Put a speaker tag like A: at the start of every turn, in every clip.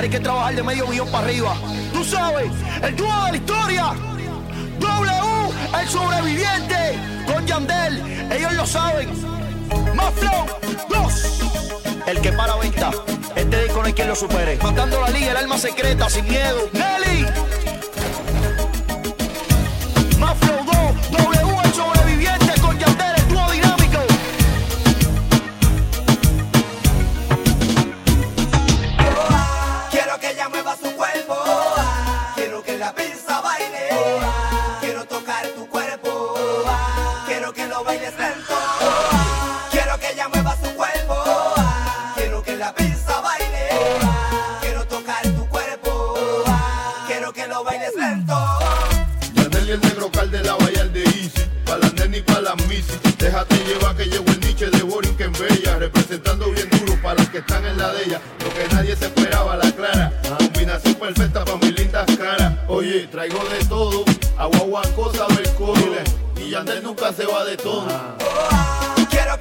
A: Hay que trabajar de medio millón para arriba. Tú sabes, el dúo de la historia. W, el sobreviviente. Con Yandel, ellos lo saben. Más flow, dos. El que para venta. Este disco no hay quien lo supere. Matando la liga, el alma secreta, sin miedo. Nelly.
B: están en la de ella. Lo que nadie se esperaba, la clara. Combinación perfecta para mis lindas caras. Oye, traigo de todo. Agua, cosa del. Y Yandel nunca se va de tono.
C: Quiero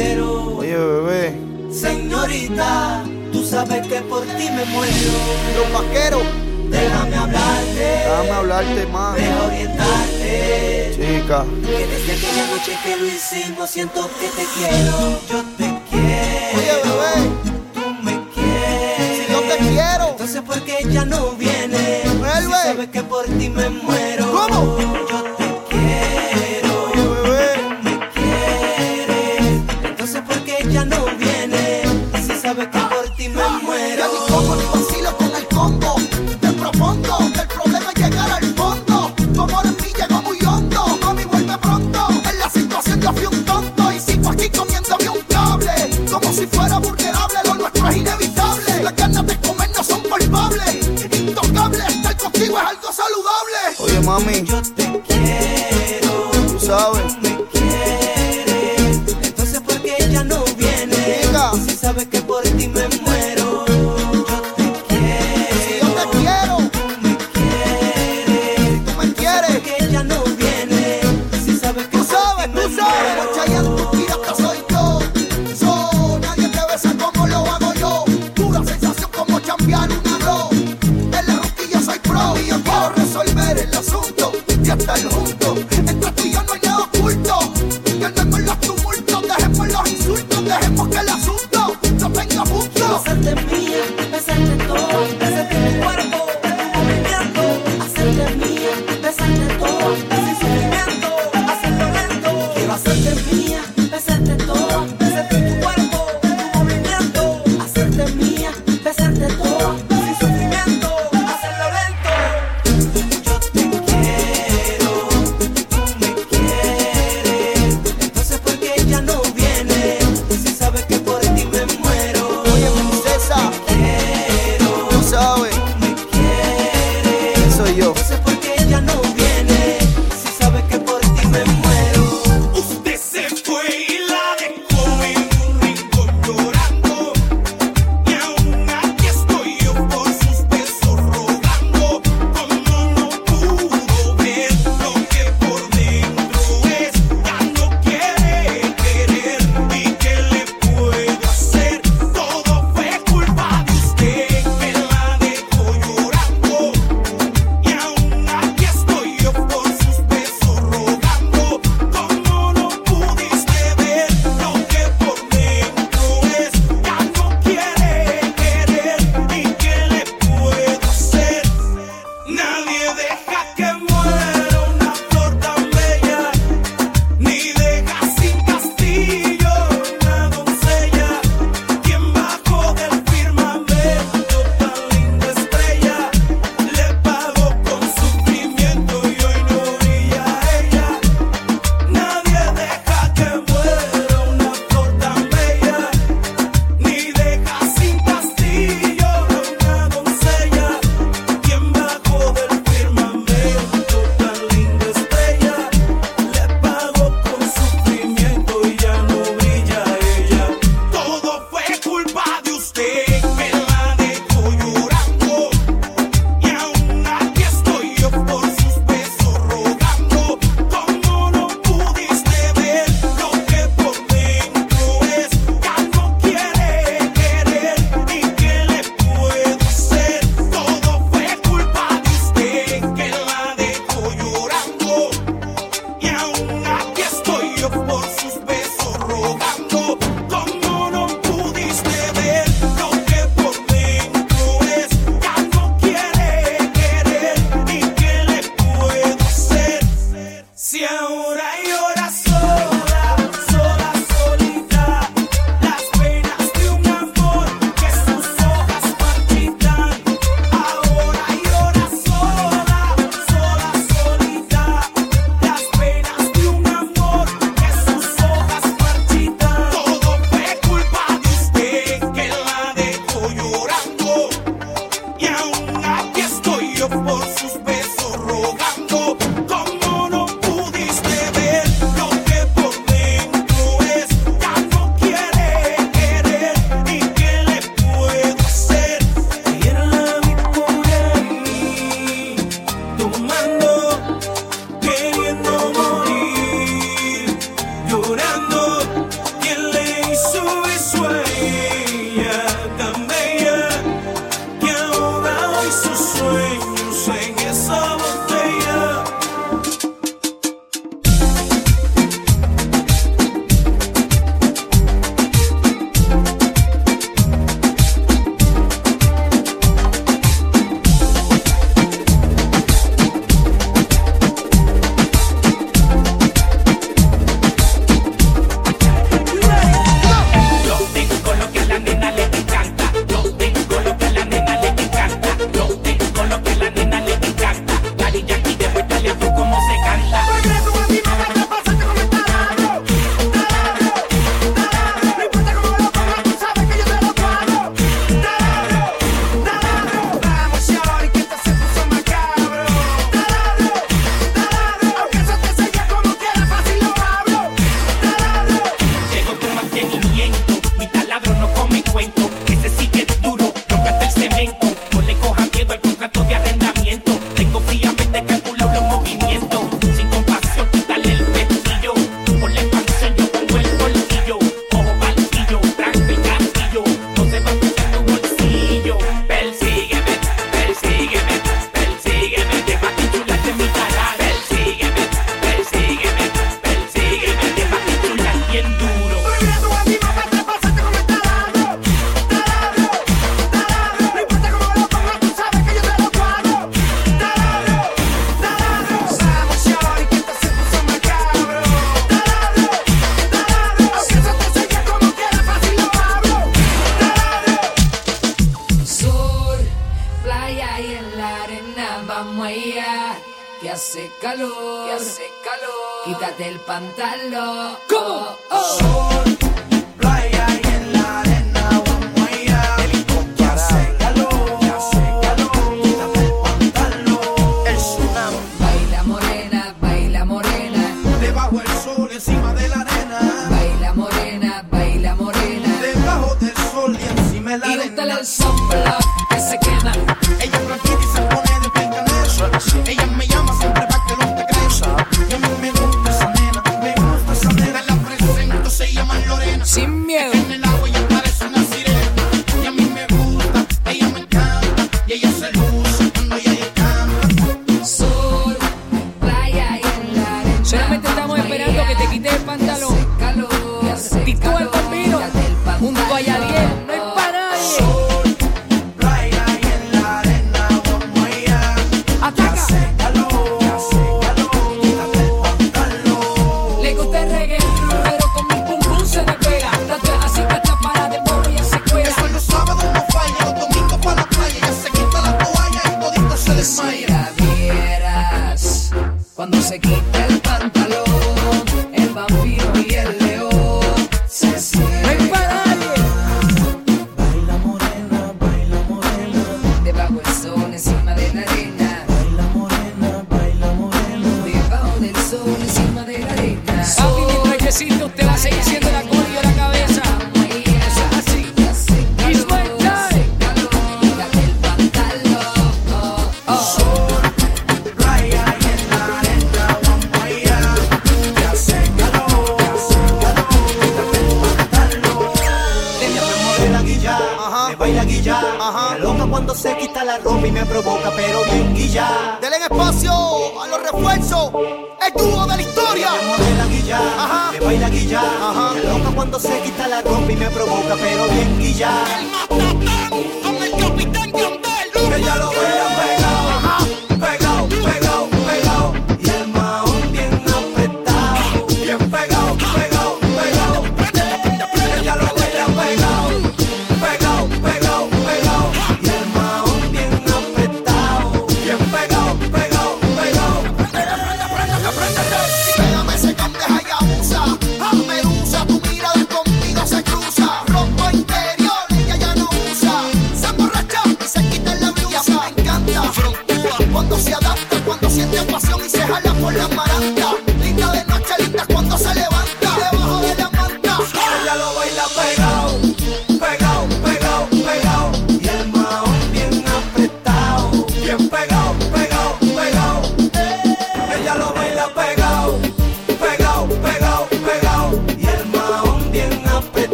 A: Oye, bebé.
D: Señorita, tú sabes que por ti me muero.
A: Los vaqueros.
D: Déjame hablarte,
A: Déjame hablarte más.
D: deja orientarte.
A: Chica.
D: Que desde aquella noche que lo hicimos siento que te quiero. Yo te quiero.
A: Oye, bebé.
D: Tú me quieres.
A: Si yo te quiero.
D: Entonces, ¿por qué ella no viene?
A: Vuelve.
D: Si sabes que por ti me muero.
A: ¿Cómo?
D: Yo te
E: mami. Yo
D: te quiero.
A: Tú sabes.
D: me quieres. Entonces, ¿por qué ella no viene? Si sabes que por ti me muero. Yo te quiero.
E: Si yo te quiero,
D: me quieres.
E: tú me quieres.
D: ¿Por qué ella no viene? Si sabes que
E: Tú
D: por
E: sabes,
D: ti
E: tú
D: me
E: sabes.
D: muero.
E: Y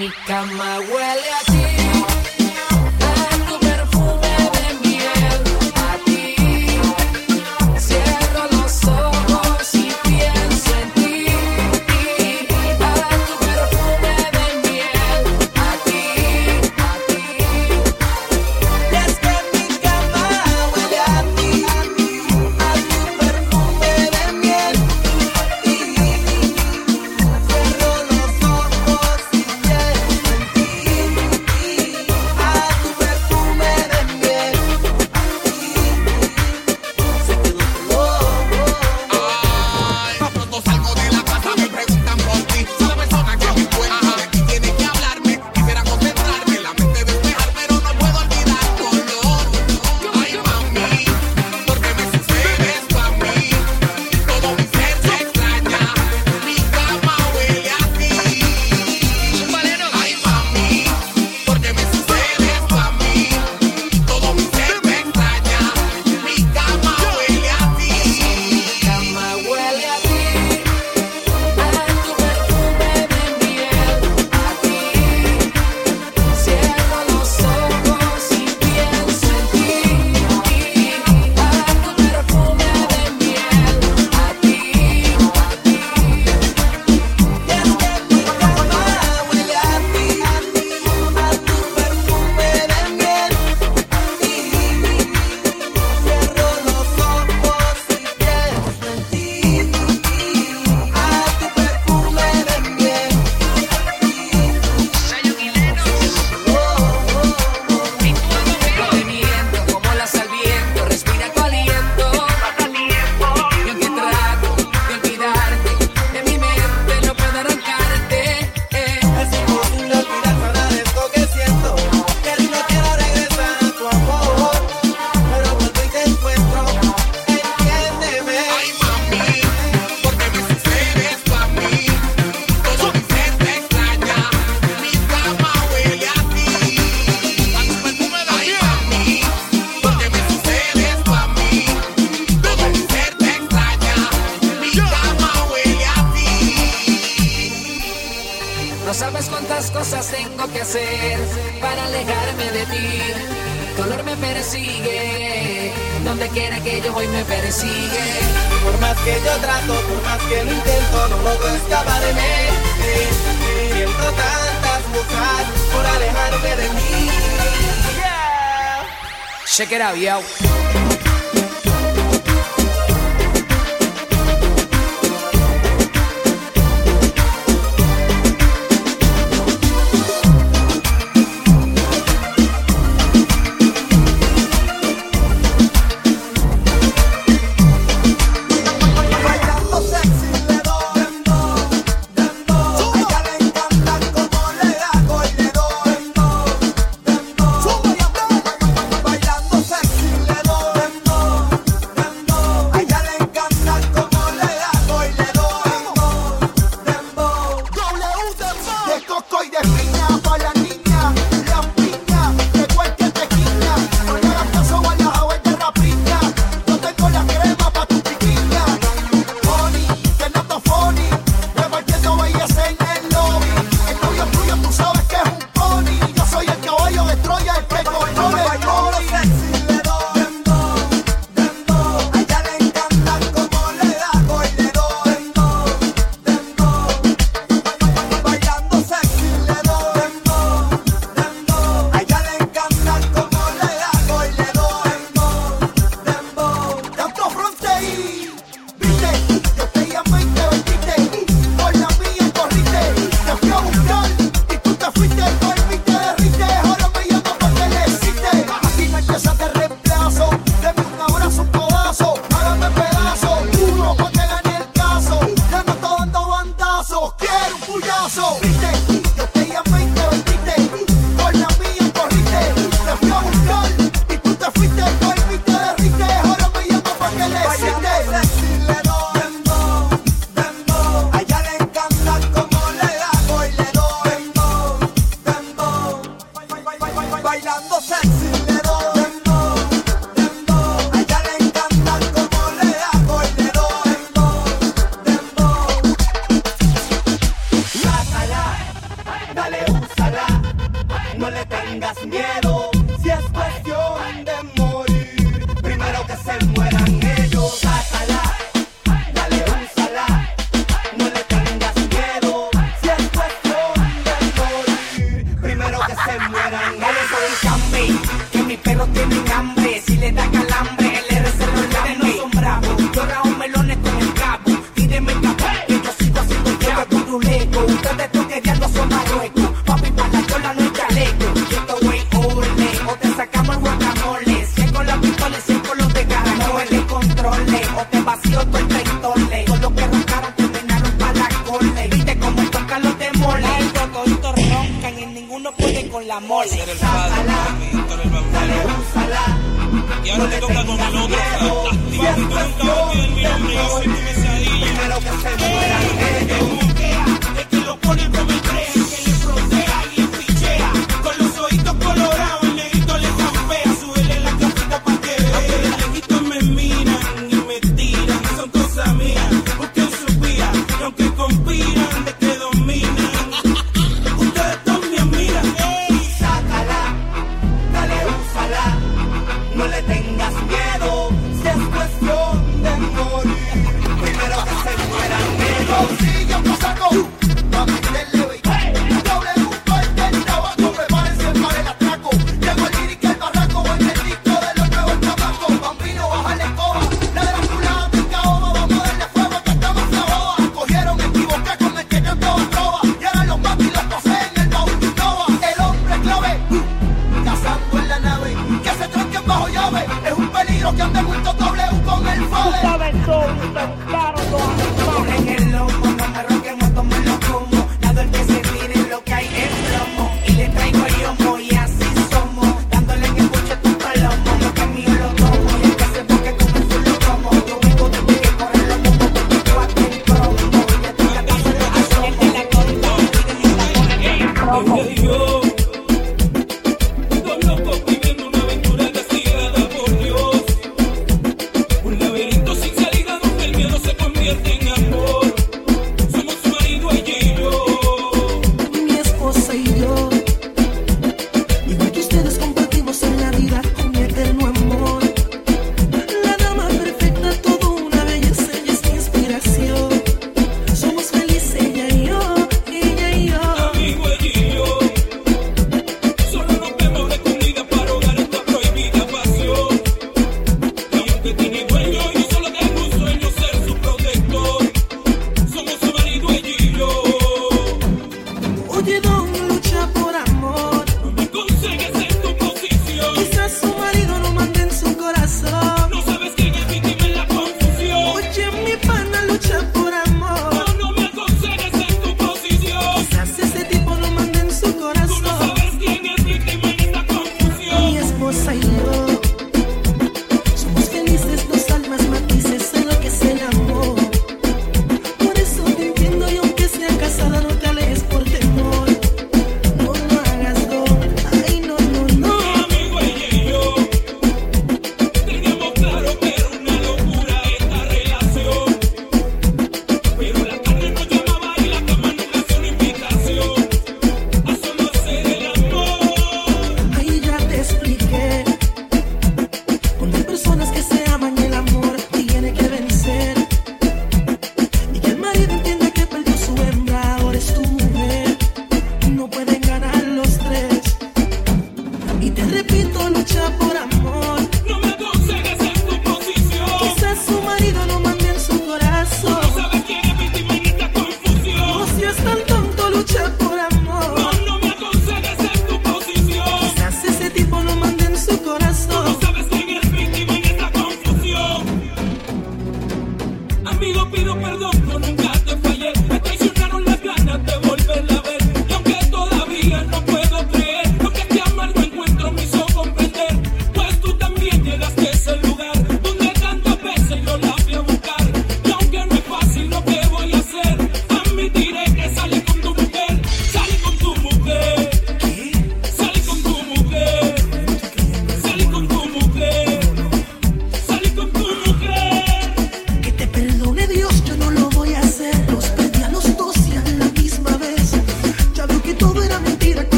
F: mi
G: cama huele a
D: quiere que
G: yo hoy me persigue.
H: Por más que yo trato, por más que lo intento, no logro escaparme. Eh, eh, siento tantas buscar por alejarme de mí. Yeah.
D: Check it out, yo.
C: cuestión de amor. Primero que se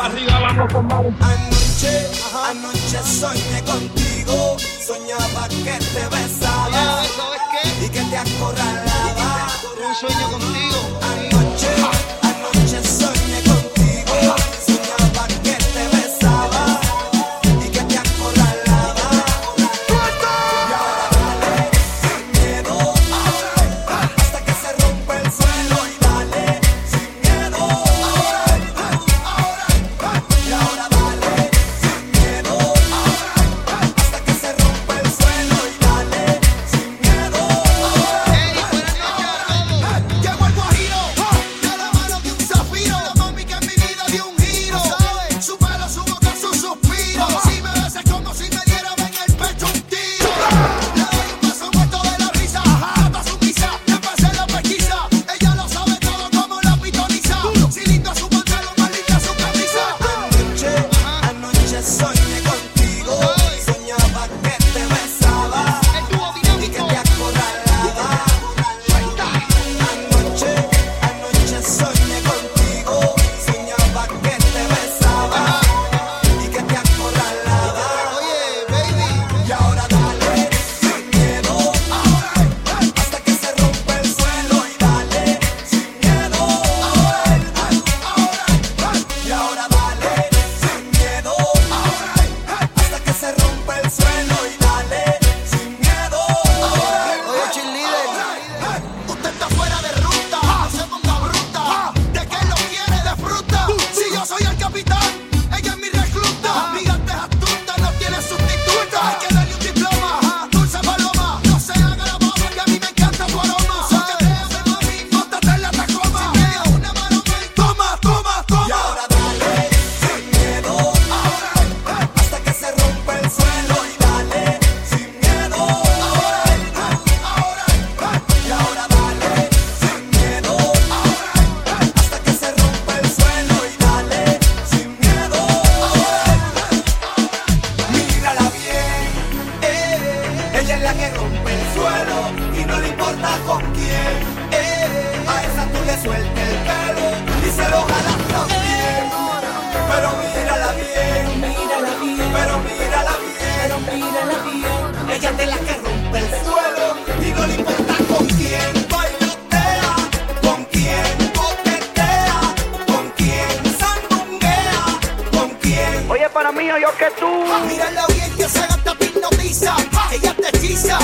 I: para
J: arriba, vamos con
D: Anoche, anoche soñé contigo, soñaba que te ves suelte el
A: pelo
D: y se
A: lo
D: jala también. Pero mírala bien, mírala bien, pero mírala bien, pero mírala bien. Ella te la que rompe el suelo y no le importa con quién. bailotea, con quién botetea, con quién sangonea, con quién.
A: Oye, para mí, yo que tú. Mírala bien, que se gasta hipnotiza. Ella te hechiza.